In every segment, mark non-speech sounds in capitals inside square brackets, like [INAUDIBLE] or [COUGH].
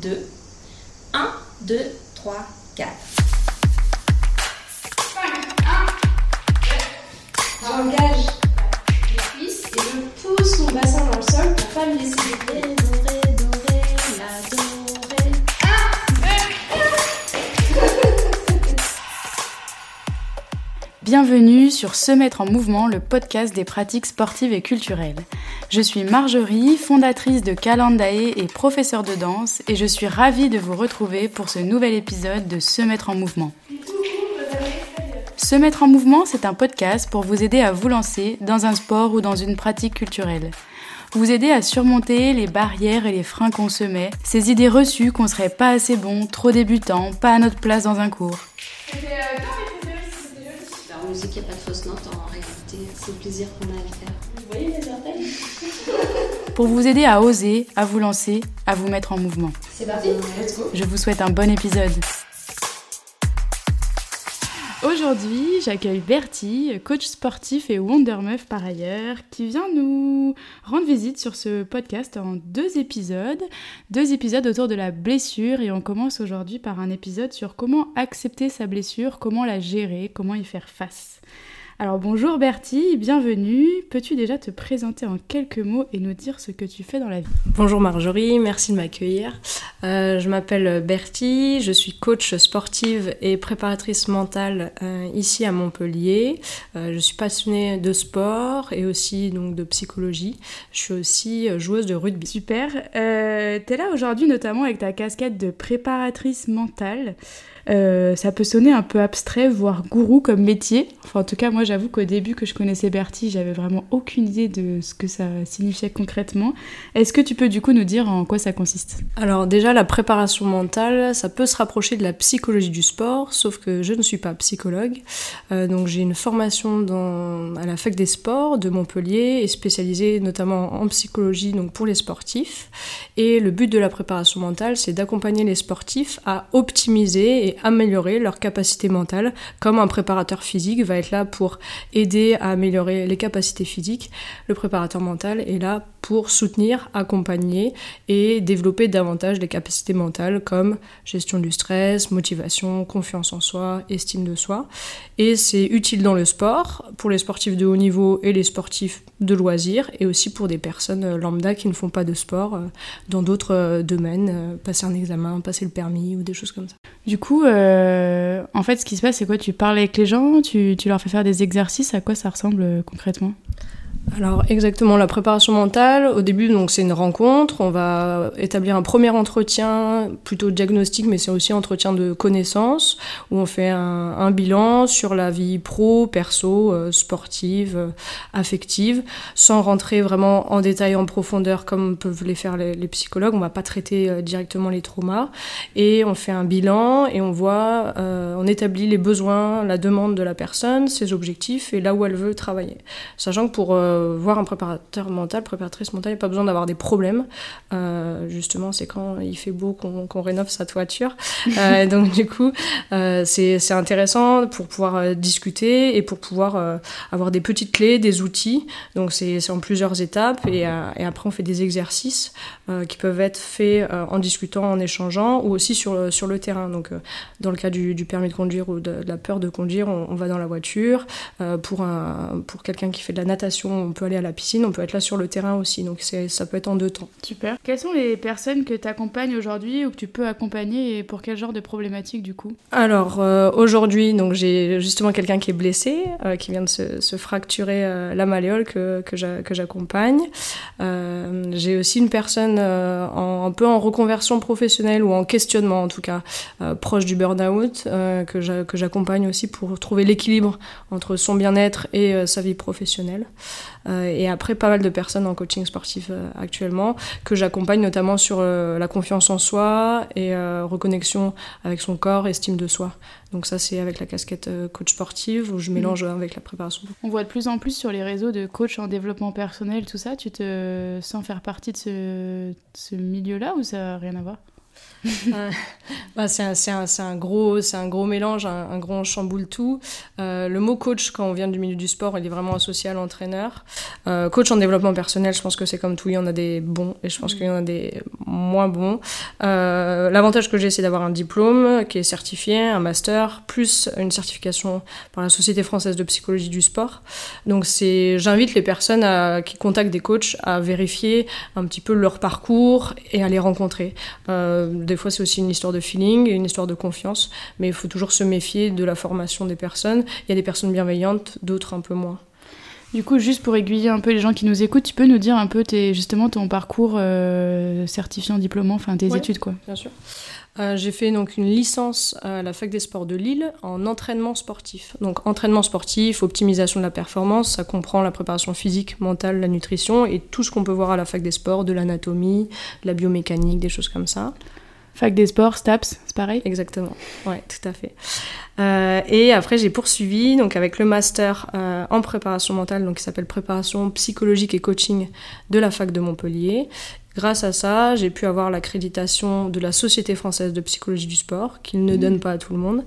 2. 1, 2, 3, 4. J'engage les cuisses et je pousse mon bassin dans le sol pour pas me laisser Doré, doré, doré, la dorée. Bienvenue sur Se mettre en mouvement, le podcast des pratiques sportives et culturelles. Je suis Marjorie, fondatrice de Calendae et professeure de danse, et je suis ravie de vous retrouver pour ce nouvel épisode de Se mettre en mouvement. Se mettre en mouvement, c'est un podcast pour vous aider à vous lancer dans un sport ou dans une pratique culturelle. Vous aider à surmonter les barrières et les freins qu'on se met, ces idées reçues qu'on serait pas assez bon, trop débutant, pas à notre place dans un cours. En musique, il n'y a pas de fausse note en C'est le plaisir qu'on a à le faire. Vous voyez les orteils? [LAUGHS] Pour vous aider à oser, à vous lancer, à vous mettre en mouvement. C'est parti, let's go Je vous souhaite un bon épisode. Aujourd'hui, j'accueille Bertie, coach sportif et Wonder Meuf par ailleurs, qui vient nous rendre visite sur ce podcast en deux épisodes. Deux épisodes autour de la blessure et on commence aujourd'hui par un épisode sur comment accepter sa blessure, comment la gérer, comment y faire face. Alors bonjour Bertie, bienvenue. Peux-tu déjà te présenter en quelques mots et nous dire ce que tu fais dans la vie? Bonjour Marjorie, merci de m'accueillir. Euh, je m'appelle Bertie, je suis coach sportive et préparatrice mentale euh, ici à Montpellier. Euh, je suis passionnée de sport et aussi donc de psychologie. Je suis aussi joueuse de rugby. Super. Euh, T'es là aujourd'hui notamment avec ta casquette de préparatrice mentale. Euh, ça peut sonner un peu abstrait, voire gourou comme métier. Enfin, en tout cas, moi, j'avoue qu'au début que je connaissais Bertie, j'avais vraiment aucune idée de ce que ça signifiait concrètement. Est-ce que tu peux du coup nous dire en quoi ça consiste? Alors déjà, la préparation mentale, ça peut se rapprocher de la psychologie du sport, sauf que je ne suis pas psychologue. Euh, donc j'ai une formation à la fac des sports de Montpellier et spécialisée notamment en psychologie donc pour les sportifs. Et le but de la préparation mentale, c'est d'accompagner les sportifs à optimiser et améliorer leur capacité mentale, comme un préparateur physique va être là pour aider à améliorer les capacités physiques. Le préparateur mental est là pour soutenir, accompagner et développer davantage les capacités mentales comme gestion du stress, motivation, confiance en soi, estime de soi. Et c'est utile dans le sport, pour les sportifs de haut niveau et les sportifs de loisirs, et aussi pour des personnes euh, lambda qui ne font pas de sport euh, dans d'autres euh, domaines, passer un examen, passer le permis ou des choses comme ça. Du coup, en fait, ce qui se passe, c'est quoi? Tu parles avec les gens, tu, leur fais faire des exercices, à quoi ça ressemble concrètement? Alors exactement, la préparation mentale, au début donc c'est une rencontre, on va établir un premier entretien, plutôt diagnostic, mais c'est aussi entretien de connaissances, où on fait un, bilan sur la vie pro, perso, euh, sportive, euh, affective, sans rentrer vraiment en détail, en profondeur comme peuvent les faire les, psychologues, on va pas traiter euh, directement les traumas, et on fait un bilan et on voit, on établit les besoins, la demande de la personne, ses objectifs et là où elle veut travailler. Sachant que pour euh, voir un préparateur mental, préparatrice mentale, il n'y a pas besoin d'avoir des problèmes. Euh, justement, c'est quand il fait beau qu'on rénove sa toiture. Euh, [LAUGHS] donc du coup, c'est intéressant pour pouvoir discuter et pour pouvoir avoir des petites clés, des outils. Donc c'est en plusieurs étapes et, et après on fait des exercices qui peuvent être faits en discutant, en échangeant ou aussi sur le, sur le terrain. Donc dans le cas du, du permis de conduire ou de, de la peur de conduire, on, on va dans la voiture. Pour un, pour quelqu'un qui fait de la natation, on peut aller à la piscine, on peut être là sur le terrain aussi. Donc ça peut être en deux temps. Super. Quelles sont les personnes que tu accompagnes aujourd'hui ou que tu peux accompagner et pour quel genre de problématiques du coup? Alors euh, aujourd'hui, donc j'ai justement quelqu'un qui est blessé, euh, qui vient de se, se fracturer euh, la malléole que, que j'a- que j'accompagne. J'ai aussi une personne en, un peu en reconversion professionnelle ou en questionnement en tout cas, proche du burn-out, que j'a- que j'accompagne aussi pour trouver l'équilibre entre son bien-être et sa vie professionnelle. Euh, et après, pas mal de personnes en coaching sportif euh, actuellement, que j'accompagne notamment sur euh, la confiance en soi et reconnexion avec son corps, estime de soi. Donc ça, c'est avec la casquette coach sportive où je mélange euh, avec la préparation. On voit de plus en plus sur les réseaux de coachs en développement personnel, tout ça. Tu te sens faire partie de ce, ce milieu-là ou ça n'a rien à voir? [LAUGHS] bah, c'est un, gros, un gros mélange, un, un gros chamboule tout. Euh, le mot coach, quand on vient du milieu du sport, il est vraiment associé à l'entraîneur. Euh, coach en développement personnel, je pense que c'est comme tout, il y en a des bons et je pense qu'il y en a des moins bon. Euh, l'avantage que j'ai, c'est d'avoir un diplôme qui est certifié, un master, plus une certification par la Société française de psychologie du sport. Donc c'est, j'invite les personnes à, qui contactent des coachs à vérifier un petit peu leur parcours et à les rencontrer. Euh, des fois, c'est aussi une histoire de feeling, une histoire de confiance, mais il faut toujours se méfier de la formation des personnes. Il y a des personnes bienveillantes, d'autres un peu moins. Du coup, juste pour aiguiller un peu les gens qui nous écoutent, tu peux nous dire un peu tes, justement ton parcours euh, certifiant, diplômant, enfin tes études quoi. Bien sûr. Euh, j'ai fait donc une licence à la fac des sports de Lille en entraînement sportif. Donc entraînement sportif, optimisation de la performance, ça comprend la préparation physique, mentale, la nutrition et tout ce qu'on peut voir à la fac des sports, de l'anatomie, de la biomécanique, des choses comme ça. Fac des sports, STAPS, c'est pareil? Exactement, ouais, tout à fait. Euh, et après, j'ai poursuivi donc avec le master euh, en préparation mentale, donc qui s'appelle préparation psychologique et coaching de la fac de Montpellier. Grâce à ça, j'ai pu avoir l'accréditation de la Société française de psychologie du sport, qu'ils ne donne pas à tout le monde.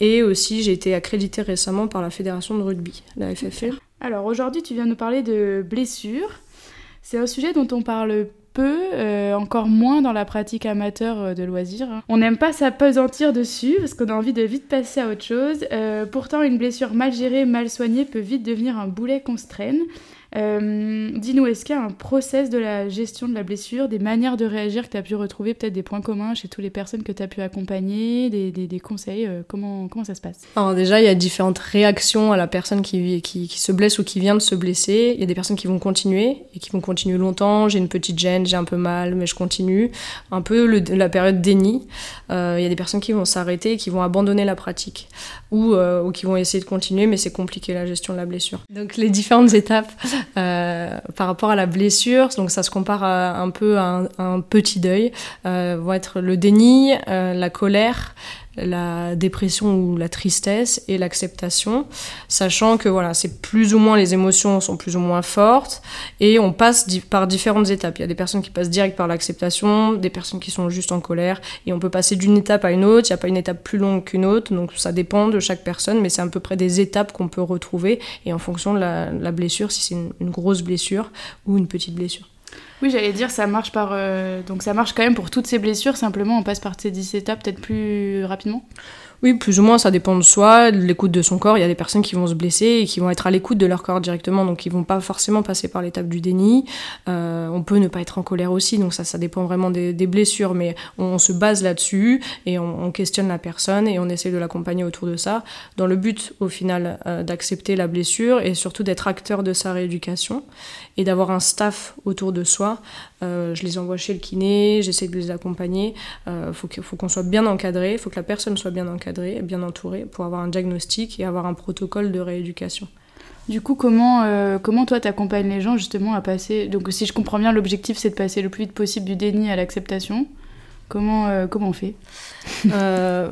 Et aussi, j'ai été accréditée récemment par la Fédération de rugby, la FFR. Alors aujourd'hui, tu viens nous parler de blessures. C'est un sujet dont on parle peu, euh, encore moins dans la pratique amateur euh, de loisirs. On n'aime pas s'apesantir dessus parce qu'on a envie de vite passer à autre chose. Euh, pourtant, une blessure mal gérée, mal soignée peut vite devenir un boulet qu'on se traîne. Euh, dis-nous, est-ce qu'il y a un process de la gestion de la blessure, des manières de réagir que tu as pu retrouver, peut-être des points communs chez toutes les personnes que tu as pu accompagner, des, conseils euh, comment, ça se passe? Alors déjà, il y a différentes réactions à la personne qui, se blesse ou qui vient de se blesser. Il y a des personnes qui vont continuer et qui vont continuer longtemps. J'ai une petite gêne, j'ai un peu mal, mais je continue. Un peu la période déni. Euh, il y a des personnes qui vont s'arrêter, qui vont abandonner la pratique ou qui vont essayer de continuer, mais c'est compliqué la gestion de la blessure. Donc les différentes [LAUGHS] étapes euh, par rapport à la blessure, donc ça se compare un peu à un, petit deuil, euh, vont être le déni, euh, la colère, la dépression ou la tristesse et l'acceptation, sachant que voilà, c'est plus ou moins les émotions sont plus ou moins fortes et on passe par différentes étapes. Il y a des personnes qui passent direct par l'acceptation, des personnes qui sont juste en colère et on peut passer d'une étape à une autre. Il n'y a pas une étape plus longue qu'une autre, donc ça dépend de chaque personne, mais c'est à peu près des étapes qu'on peut retrouver et en fonction de la, blessure, si c'est une grosse blessure ou une petite blessure. Oui, j'allais dire, ça marche par. Euh, donc ça marche quand même pour toutes ces blessures, simplement on passe par ces 10 étapes peut-être plus rapidement oui, plus ou moins, ça dépend de soi, de l'écoute de son corps. Il y a des personnes qui vont se blesser et qui vont être à l'écoute de leur corps directement, donc ils vont pas forcément passer par l'étape du déni. Euh, on peut ne pas être en colère aussi, donc ça, ça dépend vraiment des, blessures, mais on, se base là-dessus et on, questionne la personne et on essaie de l'accompagner autour de ça, dans le but, au final, euh, d'accepter la blessure et surtout d'être acteur de sa rééducation et d'avoir un staff autour de soi. Euh, je les envoie chez le kiné, j'essaie de les accompagner. Il faut qu'on soit bien encadré, il faut que la personne soit bien encadrée bien entouré pour avoir un diagnostic et avoir un protocole de rééducation. Du coup, comment, euh, comment toi t'accompagnes les gens justement à passer Donc, si je comprends bien, l'objectif c'est de passer le plus vite possible du déni à l'acceptation. Comment, euh, comment on fait? Euh,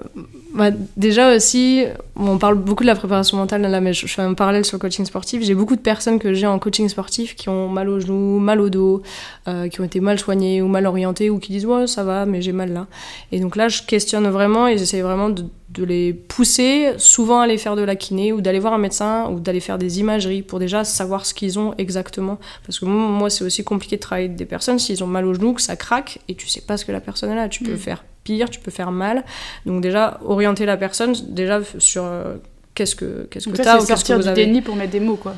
bah, Déjà aussi, on parle beaucoup de la préparation mentale, mais je, fais un parallèle sur le coaching sportif. J'ai beaucoup de personnes que j'ai en coaching sportif qui ont mal au genou, mal au dos, euh, qui ont été mal soignées ou mal orientées, ou qui disent ouais ça va, mais j'ai mal là. Et donc là, je questionne vraiment et j'essaie vraiment de, de les pousser souvent à aller faire de la kiné ou d'aller voir un médecin ou d'aller faire des imageries pour déjà savoir ce qu'ils ont exactement. Parce que moi, c'est aussi compliqué de travailler avec des personnes s'ils ont mal au genou, que ça craque et tu sais pas ce que la personne a. Tu peux mm. faire pire, tu peux faire mal. Donc déjà, orienter la personne déjà sur euh, qu'est-ce que qu'est-ce que t'as ou sortir que du déni pour mettre des mots quoi.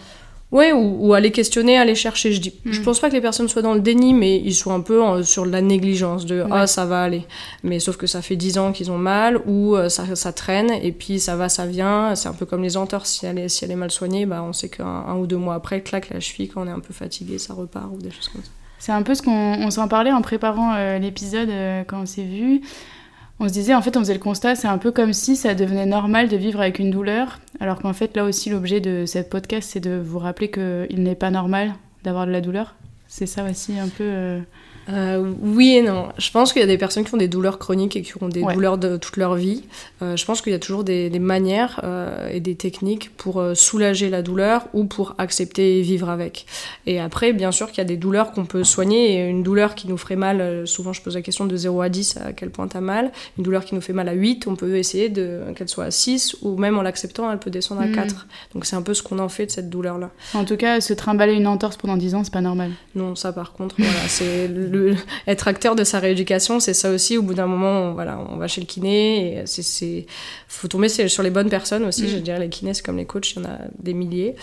Ouais, ou, aller questionner, aller chercher. Je dis, je hmm. pense pas que les personnes soient dans le déni, mais ils sont un peu sur la négligence de ah ça va aller. Mais sauf que ça fait 10 ans qu'ils ont mal ou euh, ça, ça, traîne et puis ça va, ça vient. C'est un peu comme les entorses. Si elle est, si elle est mal soignée, bah on sait qu'un ou deux mois après, claque la cheville quand on est un peu fatigué, ça repart ou des choses comme ça. C'est un peu ce qu'on s'en parlait en préparant euh, l'épisode euh, quand on s'est vu on se disait, en fait, on faisait le constat, c'est un peu comme si ça devenait normal de vivre avec une douleur, alors qu'en fait, là aussi, l'objet de cette podcast, c'est de vous rappeler qu'il n'est pas normal d'avoir de la douleur. C'est ça aussi un peu... Euh, euh, oui et non. Je pense qu'il y a des personnes qui ont des douleurs chroniques et qui ont des douleurs de toute leur vie. Euh, je pense qu'il y a toujours des, manières euh, et des techniques pour soulager la douleur ou pour accepter et vivre avec. Et après, bien sûr qu'il y a des douleurs qu'on peut soigner et une douleur qui nous ferait mal, souvent je pose la question de 0 à 10 à quel point t'as mal. Une douleur qui nous fait mal à 8, on peut essayer qu'elle soit à 6 ou même en l'acceptant, elle peut descendre à 4. Mm. Donc c'est un peu ce qu'on en fait de cette douleur-là. En tout cas, se trimballer une entorse pendant 10 ans, c'est pas normal. Non, ça par contre, voilà, c'est le, être acteur de sa rééducation, c'est ça aussi. Au bout d'un moment, on, voilà, on va chez le kiné. Et c'est, faut tomber sur les bonnes personnes aussi. Je dirais les kinés, c'est comme les coachs, il y en a des milliers.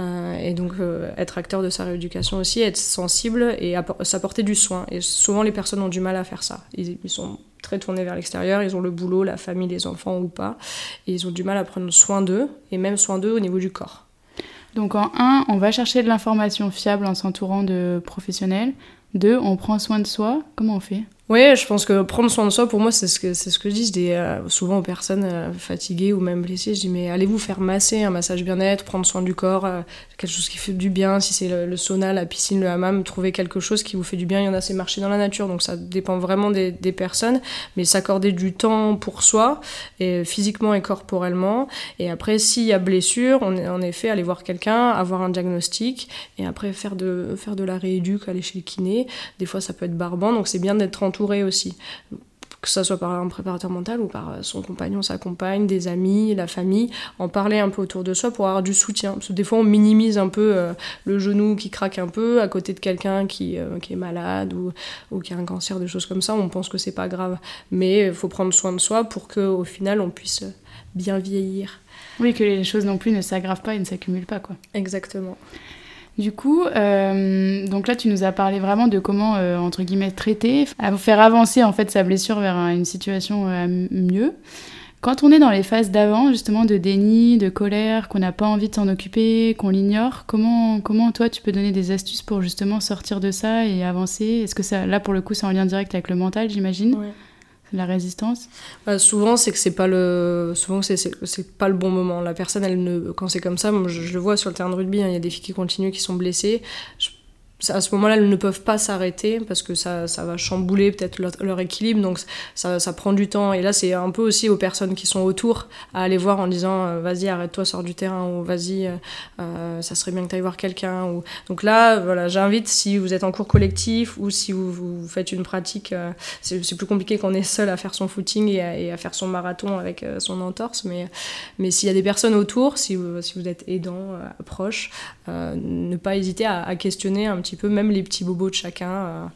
et donc, être acteur de sa rééducation aussi, être sensible et s'apporter du soin. Et souvent, les personnes ont du mal à faire ça. Ils, ils sont très tournés vers l'extérieur, ils ont le boulot, la famille, les enfants ou pas, et ils ont du mal à prendre soin d'eux, et même soin d'eux au niveau du corps. Donc en un, on va chercher de l'information fiable en s'entourant de professionnels. Deux, on prend soin de soi. Comment on fait? Oui, je pense que prendre soin de soi, pour moi, c'est ce que, c'est ce que je dis. Euh, souvent aux personnes euh, fatiguées ou même blessées, je dis, mais allez vous faire masser, un massage bien-être, prendre soin du corps, euh, quelque chose qui fait du bien. Si c'est le, sauna, la piscine, le hammam, trouver quelque chose qui vous fait du bien. Il y en a, c'est marcher dans la nature, donc ça dépend vraiment des, des personnes. Mais s'accorder du temps pour soi, et physiquement et corporellement. Et après, s'il y a blessure, on est en effet aller voir quelqu'un, avoir un diagnostic, et après faire de, faire de la rééduque, aller chez le kiné. Des fois, ça peut être barbant, donc c'est bien d'être entouré aussi que ce soit par un préparateur mental ou par son compagnon, sa compagne, des amis, la famille, en parler un peu autour de soi pour avoir du soutien. Parce que des fois, on minimise un peu euh, le genou qui craque un peu à côté de quelqu'un qui, euh, qui, est malade ou, ou, qui a un cancer, des choses comme ça. On pense que c'est pas grave. Mais il faut prendre soin de soi pour qu'au final, on puisse bien vieillir. Oui, que les choses non plus ne s'aggravent pas et ne s'accumulent pas. quoi. Exactement. Du coup, euh, donc là, tu nous as parlé vraiment de comment, euh, entre guillemets, traiter, faire avancer en fait sa blessure vers une situation euh, mieux. Quand on est dans les phases d'avant, justement, de déni, de colère, qu'on n'a pas envie de s'en occuper, qu'on l'ignore, comment, comment toi, tu peux donner des astuces pour justement sortir de ça et avancer? Est-ce que ça, là, pour le coup, c'est en lien direct avec le mental, j'imagine? La résistance bah, Souvent, c'est que c'est pas le souvent c'est, c'est, pas le bon moment. La personne, elle ne quand c'est comme ça, moi, je, le vois sur le terrain de rugby, hein, il y a des filles qui continuent, qui sont blessées à ce moment-là, elles ne peuvent pas s'arrêter parce que ça, ça va chambouler peut-être leur, équilibre, donc ça, prend du temps. Et là, c'est un peu aussi aux personnes qui sont autour à aller voir en disant euh, vas-y, arrête-toi, sors du terrain, ou vas-y, euh, euh, ça serait bien que tu ailles voir quelqu'un. Donc là, voilà, j'invite, si vous êtes en cours collectif ou si vous, faites une pratique, c'est plus compliqué qu'on est seul à faire son footing et à, et à faire son marathon avec son entorse, mais, mais s'il y a des personnes autour, si vous, si vous êtes aidant, proche, ne pas hésiter à, à questionner un petit petit peu, même les petits bobos de chacun, euh,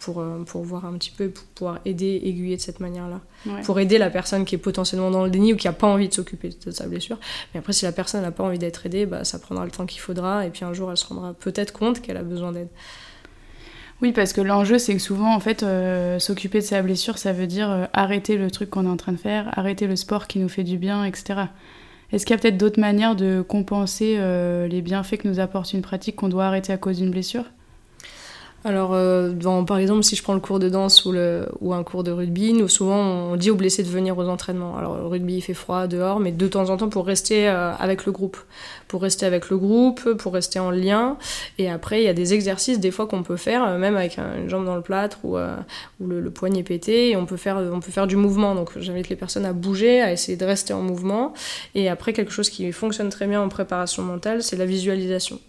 pour, euh, pour voir un petit peu, pour pouvoir aider, aiguiller de cette manière-là. Pour aider la personne qui est potentiellement dans le déni ou qui n'a pas envie de s'occuper de sa blessure. Mais après, si la personne n'a pas envie d'être aidée, bah, ça prendra le temps qu'il faudra, et puis un jour, elle se rendra peut-être compte qu'elle a besoin d'aide. Oui, parce que l'enjeu, c'est que souvent, en fait, euh, s'occuper de sa blessure, ça veut dire arrêter le truc qu'on est en train de faire, arrêter le sport qui nous fait du bien, etc. Est-ce qu'il y a peut-être d'autres manières de compenser les bienfaits que nous apporte une pratique qu'on doit arrêter à cause d'une blessure? Alors, euh, par exemple, si je prends le cours de danse ou, le, ou un cours de rugby, nous souvent on dit aux blessés de venir aux entraînements. Alors, le rugby il fait froid dehors, mais de temps en temps pour rester euh, avec le groupe. Pour rester avec le groupe, pour rester en lien. Et après, il y a des exercices des fois qu'on peut faire, euh, même avec une jambe dans le plâtre ou, ou le, poignet pété, et on peut, faire, on peut faire du mouvement. Donc, j'invite les personnes à bouger, à essayer de rester en mouvement. Et après, quelque chose qui fonctionne très bien en préparation mentale, c'est la visualisation.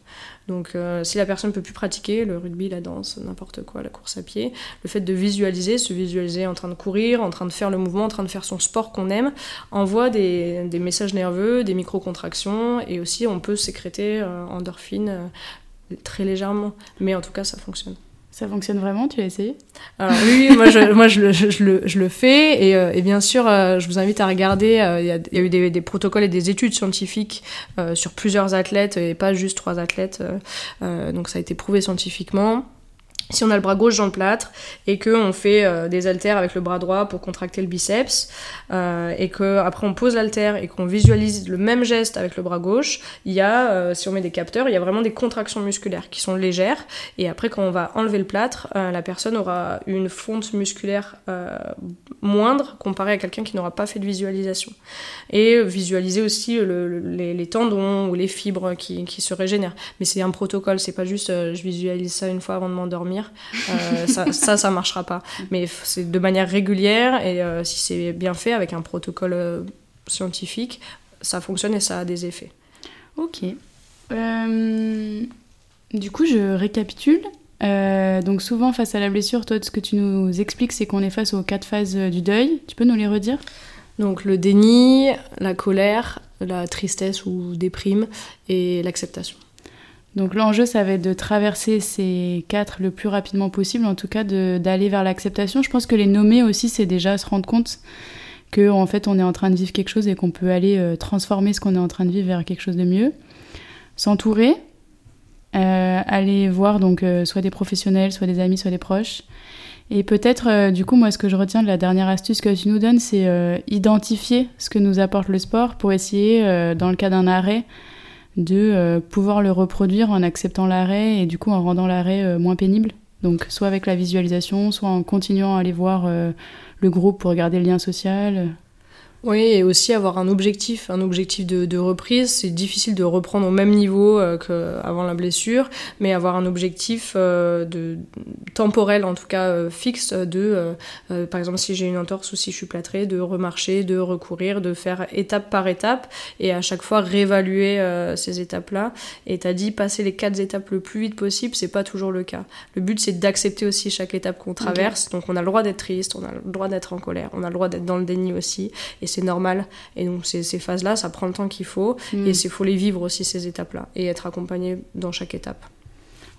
Donc euh, si la personne ne peut plus pratiquer le rugby, la danse, n'importe quoi, la course à pied, le fait de visualiser, se visualiser en train de courir, en train de faire le mouvement, en train de faire son sport qu'on aime, envoie des, messages nerveux, des micro-contractions, et aussi on peut sécréter euh, endorphine euh, très légèrement. Mais en tout cas, ça fonctionne. Ça fonctionne vraiment Tu as essayé oui, moi, je, moi je, le, fais et, euh, et bien sûr, euh, je vous invite à regarder. Euh, il y, a, eu des, protocoles et des études scientifiques sur plusieurs athlètes et pas juste trois athlètes. donc ça a été prouvé scientifiquement si on a le bras gauche dans le plâtre et qu'on fait euh, des haltères avec le bras droit pour contracter le biceps euh, et qu'après on pose l'haltère et qu'on visualise le même geste avec le bras gauche, il y a, euh, si on met des capteurs, il y a vraiment des contractions musculaires qui sont légères et après quand on va enlever le plâtre, la personne aura une fonte musculaire moindre comparée à quelqu'un qui n'aura pas fait de visualisation. Et visualiser aussi les, tendons ou les fibres qui, qui se régénèrent. Mais c'est un protocole, c'est pas juste je visualise ça une fois avant de m'endormir euh, ça, ça, ça, marchera pas. Mais c'est de manière régulière et euh, si c'est bien fait avec un protocole euh, scientifique, ça fonctionne et ça a des effets. Ok. du coup, je récapitule. donc souvent face à la blessure, toi, ce que tu nous expliques, c'est qu'on est face aux quatre phases du deuil. Tu peux nous les redire? Donc le déni, la colère, la tristesse ou déprime et l'acceptation. Donc l'enjeu, ça va être de traverser ces quatre le plus rapidement possible, en tout cas d'aller vers l'acceptation. Je pense que les nommer aussi, c'est déjà se rendre compte que en fait, on est en train de vivre quelque chose et qu'on peut aller euh, transformer ce qu'on est en train de vivre vers quelque chose de mieux. S'entourer, euh, aller voir donc euh, soit des professionnels, soit des amis, soit des proches. Et peut-être, du coup, moi, ce que je retiens de la dernière astuce que tu nous donnes, c'est identifier ce que nous apporte le sport pour essayer, dans le cas d'un arrêt, de euh, pouvoir le reproduire en acceptant l'arrêt et du coup en rendant l'arrêt euh, moins pénible. Donc soit avec la visualisation, soit en continuant à aller voir euh, le groupe pour regarder le lien social. Oui, et aussi avoir un objectif, un objectif de, de reprise. C'est difficile de reprendre au même niveau euh, qu'avant la blessure, mais avoir un objectif euh, de, temporel, en tout cas euh, fixe, de, par exemple, si j'ai une entorse ou si je suis plâtrée, de remarcher, de recourir, de faire étape par étape, et à chaque fois réévaluer ces étapes-là. Et t'as dit passer les quatre étapes le plus vite possible, c'est pas toujours le cas. Le but, c'est d'accepter aussi chaque étape qu'on traverse. Donc on a le droit d'être triste, on a le droit d'être en colère, on a le droit d'être dans le déni aussi. Et c'est normal. Et donc ces, ces phases-là, ça prend le temps qu'il faut. Mm. Et il faut les vivre aussi, ces étapes-là. Et être accompagné dans chaque étape.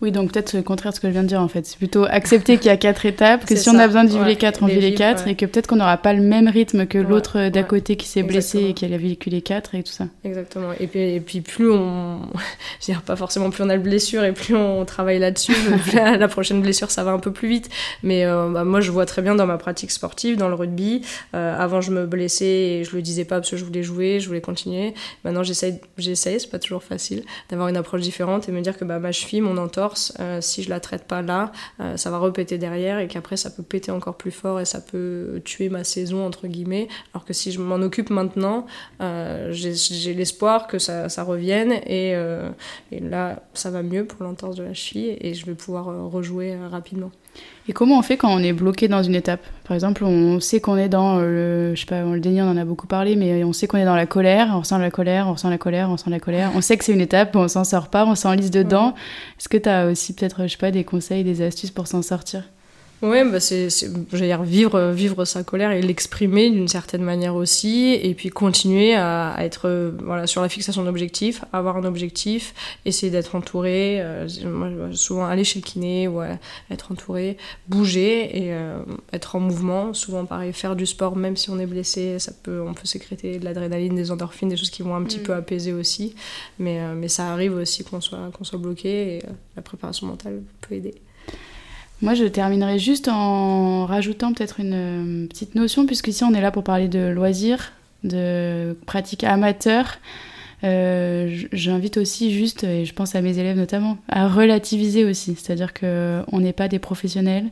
Oui, donc peut-être le contraire de ce que je viens de dire en fait. C'est plutôt accepter qu'il y a quatre [LAUGHS] étapes, que si on a besoin de vivre les quatre, on vit les quatre, et que peut-être qu'on n'aura pas le même rythme que l'autre d'à côté qui s'est blessé et qui a vécu les quatre et tout ça. Exactement. Et puis, et puis plus on. [LAUGHS] je veux dire, pas forcément plus on a de blessures et plus on travaille là-dessus, [LAUGHS] la prochaine blessure ça va un peu plus vite. Mais euh, bah, moi je vois très bien dans ma pratique sportive, dans le rugby. Euh, avant je me blessais et je le disais pas parce que je voulais jouer, je voulais continuer. Maintenant j'essaye, j'essaye c'est pas toujours facile, d'avoir une approche différente et me dire que bah, ma cheville, mon entorse, euh, si je la traite pas là, euh, ça va repéter derrière et qu'après ça peut péter encore plus fort et ça peut tuer ma saison entre guillemets. Alors que si je m'en occupe maintenant, euh, j'ai l'espoir que ça, revienne et, et, là ça va mieux pour l'entorse de la cheville et je vais pouvoir rejouer rapidement. Et comment on fait quand on est bloqué dans une étape? Par exemple, on sait qu'on est dans le, je sais pas, le déni, on en a beaucoup parlé, mais on sait qu'on est dans la colère, on ressent la colère, on ressent la colère, on ressent la colère. On sait que c'est une étape, on s'en sort pas, on s'enlise dedans. Est-ce que tu as aussi peut-être, je sais pas, des conseils, des astuces pour s'en sortir? Oui, bah c'est, dire, vivre, vivre sa colère et l'exprimer d'une certaine manière aussi, et puis continuer à, être voilà, sur la fixation d'objectifs, avoir un objectif, essayer d'être entouré, euh, moi, souvent aller chez le kiné ou être entouré, bouger et euh, être en mouvement, souvent pareil, faire du sport même si on est blessé, ça peut, on peut sécréter de l'adrénaline, des endorphines, des choses qui vont un petit mm. peu apaiser aussi, mais, euh, mais ça arrive aussi qu'on soit, qu'on soit bloqué et la préparation mentale peut aider. Moi, je terminerai juste en rajoutant peut-être une euh, petite notion, puisque ici on est là pour parler de loisirs, de pratiques amateurs. Euh, J'invite aussi juste, et je pense à mes élèves notamment, à relativiser aussi. C'est-à-dire qu'on n'est pas des professionnels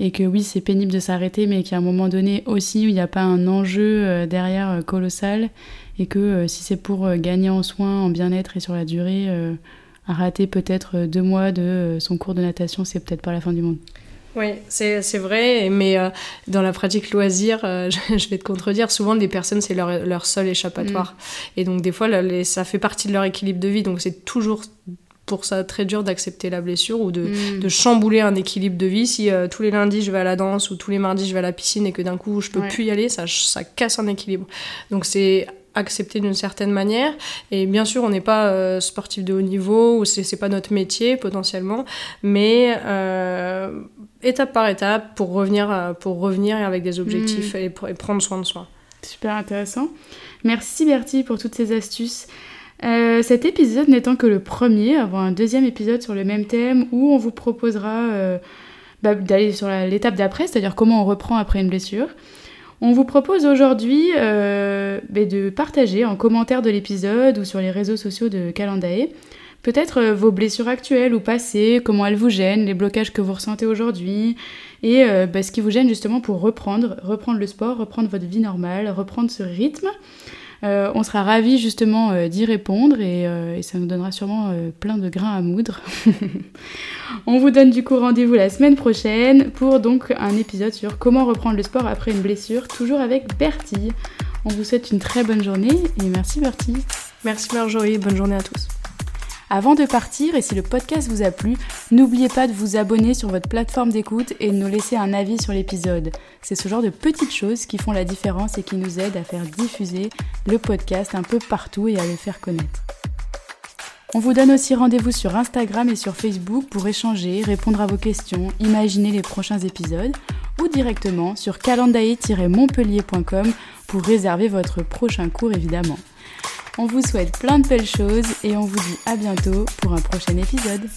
et que oui, c'est pénible de s'arrêter, mais qu'à un moment donné aussi, il n'y a pas un enjeu euh, derrière euh, colossal et que si c'est pour gagner en soins, en bien-être et sur la durée, rater peut-être euh, deux mois de euh, son cours de natation, c'est peut-être pas la fin du monde. Oui, c'est vrai, mais euh, dans la pratique loisir, [LAUGHS] je, vais te contredire, souvent les personnes, c'est leur, leur, seul échappatoire. Mm. Et donc des fois, ça fait partie de leur équilibre de vie, donc c'est toujours pour ça très dur d'accepter la blessure ou de, mm. de, chambouler un équilibre de vie. Si tous les lundis je vais à la danse ou tous les mardis je vais à la piscine et que d'un coup je peux plus y aller, ça, ça casse un équilibre. Donc c'est accepter d'une certaine manière. Et bien sûr, on n'est pas euh, sportif de haut niveau ou c'est pas notre métier potentiellement, mais euh, étape par étape pour revenir, euh, pour revenir avec des objectifs mm. et, prendre soin de soi. Super intéressant. Merci Bertie pour toutes ces astuces. cet épisode n'étant que le premier, avant un deuxième épisode sur le même thème où on vous proposera bah, d'aller sur l'étape d'après, c'est-à-dire comment on reprend après une blessure. On vous propose aujourd'hui euh, ben, de partager en commentaire de l'épisode ou sur les réseaux sociaux de Calendae peut-être euh, vos blessures actuelles ou passées, comment elles vous gênent, les blocages que vous ressentez aujourd'hui et euh, ben, ce qui vous gêne justement pour reprendre, reprendre le sport, reprendre votre vie normale, reprendre ce rythme. Euh, on sera ravis justement euh, d'y répondre euh, et, ça nous donnera sûrement plein de grains à moudre. [LAUGHS] on vous donne du coup rendez-vous la semaine prochaine pour donc un épisode sur comment reprendre le sport après une blessure, toujours avec Bertie. On vous souhaite une très bonne journée et merci Bertie. Merci Marjorie, bonne journée à tous. Avant de partir, et si le podcast vous a plu, n'oubliez pas de vous abonner sur votre plateforme d'écoute et de nous laisser un avis sur l'épisode. C'est ce genre de petites choses qui font la différence et qui nous aident à faire diffuser le podcast un peu partout et à le faire connaître. On vous donne aussi rendez-vous sur Instagram et sur Facebook pour échanger, répondre à vos questions, imaginer les prochains épisodes ou directement sur calendae-montpellier.com pour réserver votre prochain cours évidemment. On vous souhaite plein de belles choses et on vous dit à bientôt pour un prochain épisode.